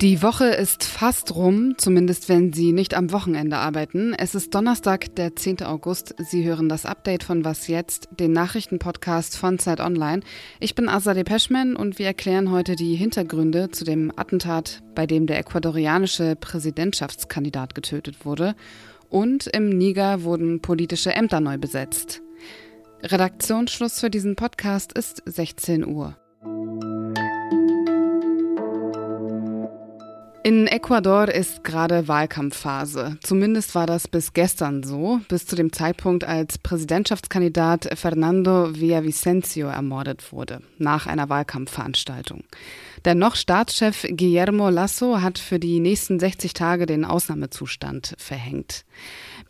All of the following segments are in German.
Die Woche ist fast rum, zumindest wenn Sie nicht am Wochenende arbeiten. Es ist Donnerstag, der 10. August. Sie hören das Update von Was jetzt, den Nachrichtenpodcast von Zeit Online. Ich bin Azadeh Peschman und wir erklären heute die Hintergründe zu dem Attentat, bei dem der ecuadorianische Präsidentschaftskandidat getötet wurde. Und im Niger wurden politische Ämter neu besetzt. Redaktionsschluss für diesen Podcast ist 16 Uhr. In Ecuador ist gerade Wahlkampfphase. Zumindest war das bis gestern so, bis zu dem Zeitpunkt, als Präsidentschaftskandidat Fernando Villavicencio ermordet wurde, nach einer Wahlkampfveranstaltung. Der noch Staatschef Guillermo Lasso hat für die nächsten 60 Tage den Ausnahmezustand verhängt.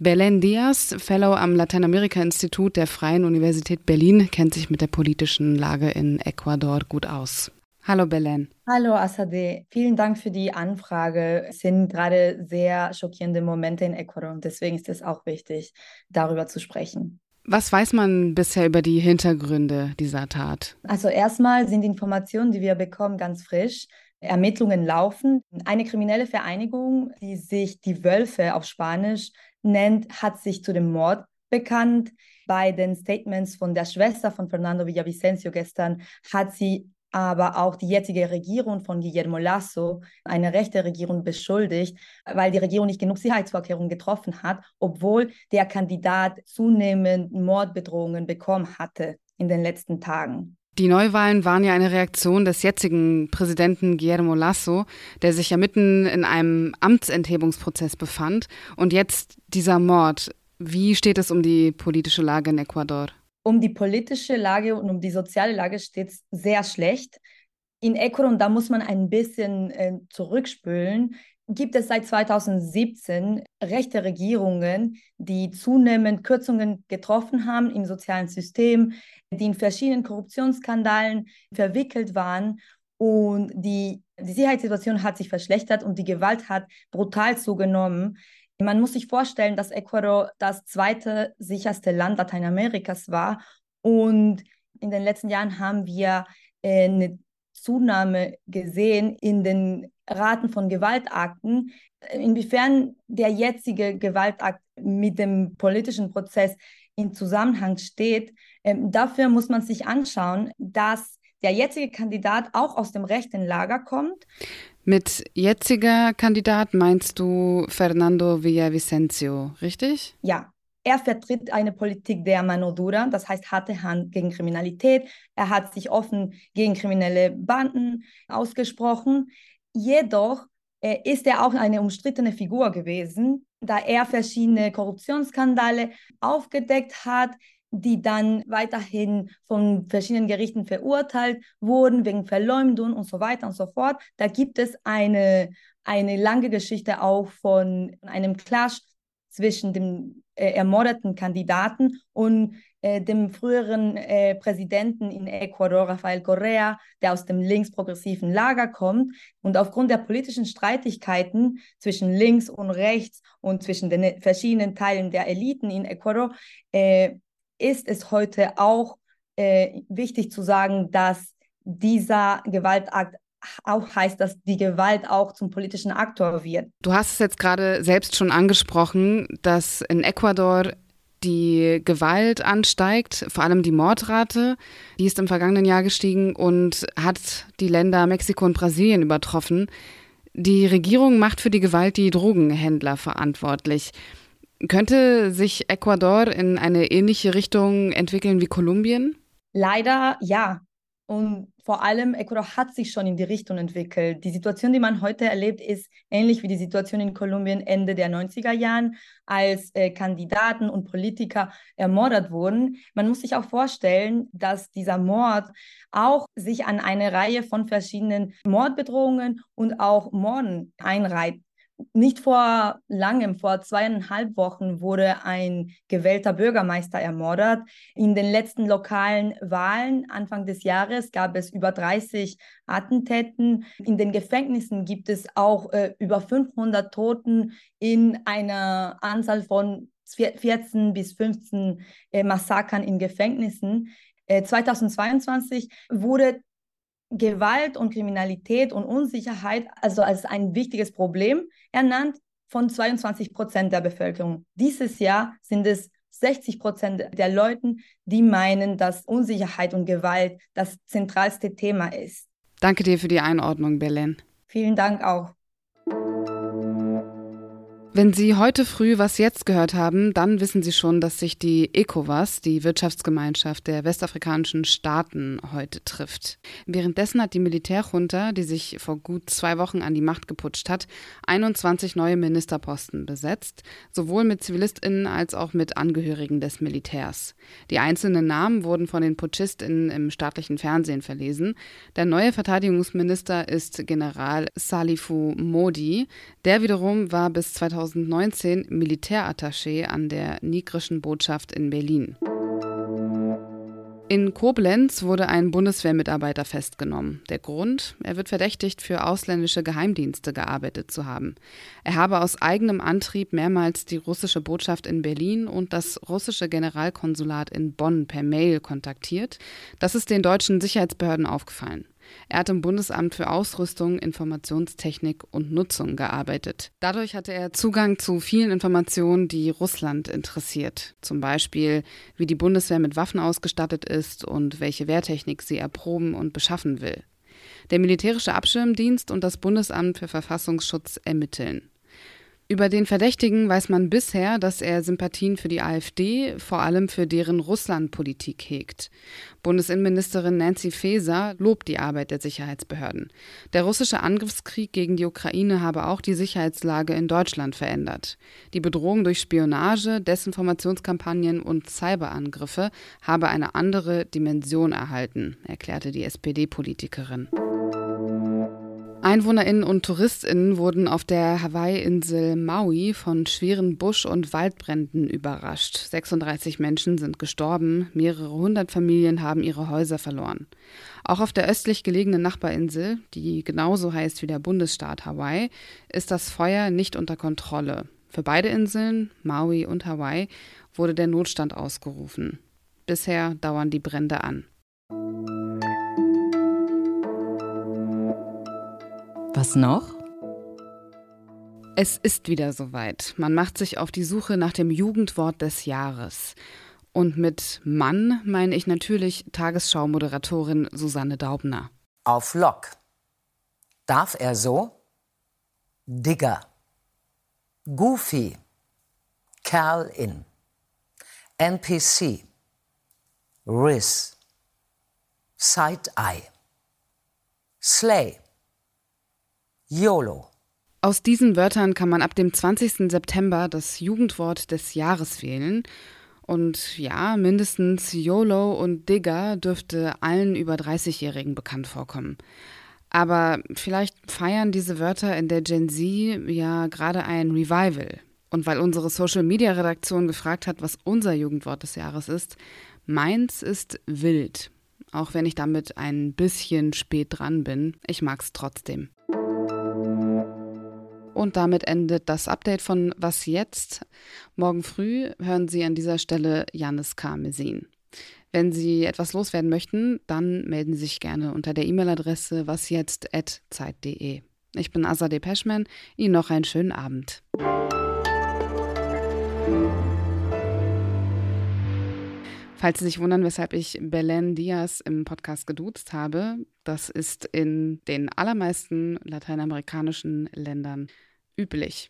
Belen Diaz, Fellow am Lateinamerika-Institut der Freien Universität Berlin, kennt sich mit der politischen Lage in Ecuador gut aus. Hallo Belen. Hallo Asade, vielen Dank für die Anfrage. Es sind gerade sehr schockierende Momente in Ecuador und deswegen ist es auch wichtig, darüber zu sprechen. Was weiß man bisher über die Hintergründe dieser Tat? Also erstmal sind die Informationen, die wir bekommen, ganz frisch. Ermittlungen laufen. Eine kriminelle Vereinigung, die sich die Wölfe auf Spanisch nennt, hat sich zu dem Mord bekannt. Bei den Statements von der Schwester von Fernando Villavicencio gestern hat sie aber auch die jetzige Regierung von Guillermo Lasso, eine rechte Regierung, beschuldigt, weil die Regierung nicht genug Sicherheitsvorkehrungen getroffen hat, obwohl der Kandidat zunehmend Mordbedrohungen bekommen hatte in den letzten Tagen. Die Neuwahlen waren ja eine Reaktion des jetzigen Präsidenten Guillermo Lasso, der sich ja mitten in einem Amtsenthebungsprozess befand. Und jetzt dieser Mord. Wie steht es um die politische Lage in Ecuador? Um die politische Lage und um die soziale Lage steht es sehr schlecht. In Ecuador, und da muss man ein bisschen äh, zurückspülen, gibt es seit 2017 rechte Regierungen, die zunehmend Kürzungen getroffen haben im sozialen System, die in verschiedenen Korruptionsskandalen verwickelt waren und die, die Sicherheitssituation hat sich verschlechtert und die Gewalt hat brutal zugenommen. Man muss sich vorstellen, dass Ecuador das zweite sicherste Land Lateinamerikas war. Und in den letzten Jahren haben wir äh, eine Zunahme gesehen in den Raten von Gewaltakten. Inwiefern der jetzige Gewaltakt mit dem politischen Prozess in Zusammenhang steht, ähm, dafür muss man sich anschauen, dass der jetzige Kandidat auch aus dem rechten Lager kommt. Mit jetziger Kandidat meinst du Fernando Villavicencio, richtig? Ja. Er vertritt eine Politik der Mano Dura, das heißt harte Hand gegen Kriminalität. Er hat sich offen gegen kriminelle Banden ausgesprochen. Jedoch äh, ist er auch eine umstrittene Figur gewesen, da er verschiedene Korruptionsskandale aufgedeckt hat, die dann weiterhin von verschiedenen Gerichten verurteilt wurden wegen Verleumdung und so weiter und so fort. Da gibt es eine, eine lange Geschichte auch von einem Clash zwischen dem äh, ermordeten Kandidaten und äh, dem früheren äh, Präsidenten in Ecuador, Rafael Correa, der aus dem linksprogressiven Lager kommt. Und aufgrund der politischen Streitigkeiten zwischen links und rechts und zwischen den verschiedenen Teilen der Eliten in Ecuador äh, ist es heute auch äh, wichtig zu sagen, dass dieser Gewaltakt auch heißt, dass die Gewalt auch zum politischen Aktor wird. Du hast es jetzt gerade selbst schon angesprochen, dass in Ecuador die Gewalt ansteigt, vor allem die Mordrate, die ist im vergangenen Jahr gestiegen und hat die Länder Mexiko und Brasilien übertroffen. Die Regierung macht für die Gewalt die Drogenhändler verantwortlich. Könnte sich Ecuador in eine ähnliche Richtung entwickeln wie Kolumbien? Leider ja. Und vor allem Ecuador hat sich schon in die Richtung entwickelt. Die Situation, die man heute erlebt, ist ähnlich wie die Situation in Kolumbien Ende der 90er Jahren, als äh, Kandidaten und Politiker ermordet wurden. Man muss sich auch vorstellen, dass dieser Mord auch sich an eine Reihe von verschiedenen Mordbedrohungen und auch Morden einreiht nicht vor langem, vor zweieinhalb Wochen, wurde ein gewählter Bürgermeister ermordet. In den letzten lokalen Wahlen Anfang des Jahres gab es über 30 Attentäten. In den Gefängnissen gibt es auch äh, über 500 Toten in einer Anzahl von 14 bis 15 äh, Massakern in Gefängnissen. Äh, 2022 wurde Gewalt und Kriminalität und Unsicherheit also als ein wichtiges Problem ernannt von 22 Prozent der Bevölkerung. Dieses Jahr sind es 60 Prozent der Leute, die meinen, dass Unsicherheit und Gewalt das zentralste Thema ist. Danke dir für die Einordnung, Belen. Vielen Dank auch. Wenn Sie heute früh was jetzt gehört haben, dann wissen Sie schon, dass sich die ECOWAS, die Wirtschaftsgemeinschaft der westafrikanischen Staaten, heute trifft. Währenddessen hat die Militärjunta, die sich vor gut zwei Wochen an die Macht geputscht hat, 21 neue Ministerposten besetzt, sowohl mit ZivilistInnen als auch mit Angehörigen des Militärs. Die einzelnen Namen wurden von den PutschistInnen im staatlichen Fernsehen verlesen. Der neue Verteidigungsminister ist General Salifu Modi. Der wiederum war bis 2000 2019 Militärattaché an der nigrischen Botschaft in Berlin. In Koblenz wurde ein Bundeswehrmitarbeiter festgenommen. Der Grund? Er wird verdächtigt, für ausländische Geheimdienste gearbeitet zu haben. Er habe aus eigenem Antrieb mehrmals die russische Botschaft in Berlin und das russische Generalkonsulat in Bonn per Mail kontaktiert. Das ist den deutschen Sicherheitsbehörden aufgefallen. Er hat im Bundesamt für Ausrüstung, Informationstechnik und Nutzung gearbeitet. Dadurch hatte er Zugang zu vielen Informationen, die Russland interessiert. Zum Beispiel, wie die Bundeswehr mit Waffen ausgestattet ist und welche Wehrtechnik sie erproben und beschaffen will. Der militärische Abschirmdienst und das Bundesamt für Verfassungsschutz ermitteln. Über den Verdächtigen weiß man bisher, dass er Sympathien für die AfD, vor allem für deren Russlandpolitik hegt. Bundesinnenministerin Nancy Faeser lobt die Arbeit der Sicherheitsbehörden. Der russische Angriffskrieg gegen die Ukraine habe auch die Sicherheitslage in Deutschland verändert. Die Bedrohung durch Spionage, Desinformationskampagnen und Cyberangriffe habe eine andere Dimension erhalten, erklärte die SPD-Politikerin. EinwohnerInnen und TouristInnen wurden auf der Hawaii-Insel Maui von schweren Busch- und Waldbränden überrascht. 36 Menschen sind gestorben, mehrere hundert Familien haben ihre Häuser verloren. Auch auf der östlich gelegenen Nachbarinsel, die genauso heißt wie der Bundesstaat Hawaii, ist das Feuer nicht unter Kontrolle. Für beide Inseln, Maui und Hawaii, wurde der Notstand ausgerufen. Bisher dauern die Brände an. Was noch? Es ist wieder soweit. Man macht sich auf die Suche nach dem Jugendwort des Jahres. Und mit Mann meine ich natürlich Tagesschau-Moderatorin Susanne Daubner. Auf Lock. Darf er so? Digger. Goofy. Kerl in. NPC. Riz. Side-Eye. Slay. YOLO. Aus diesen Wörtern kann man ab dem 20. September das Jugendwort des Jahres wählen. Und ja, mindestens YOLO und Digger dürfte allen über 30-Jährigen bekannt vorkommen. Aber vielleicht feiern diese Wörter in der Gen Z ja gerade ein Revival. Und weil unsere Social-Media-Redaktion gefragt hat, was unser Jugendwort des Jahres ist, meins ist wild. Auch wenn ich damit ein bisschen spät dran bin, ich mag's trotzdem. Und damit endet das Update von Was jetzt? Morgen früh hören Sie an dieser Stelle Janis Karmesin. Wenn Sie etwas loswerden möchten, dann melden Sie sich gerne unter der E-Mail-Adresse wasjetzt.zeit.de. Ich bin Azadeh Peschman. Ihnen noch einen schönen Abend. Falls Sie sich wundern, weshalb ich Belen Diaz im Podcast geduzt habe, das ist in den allermeisten lateinamerikanischen Ländern üblich.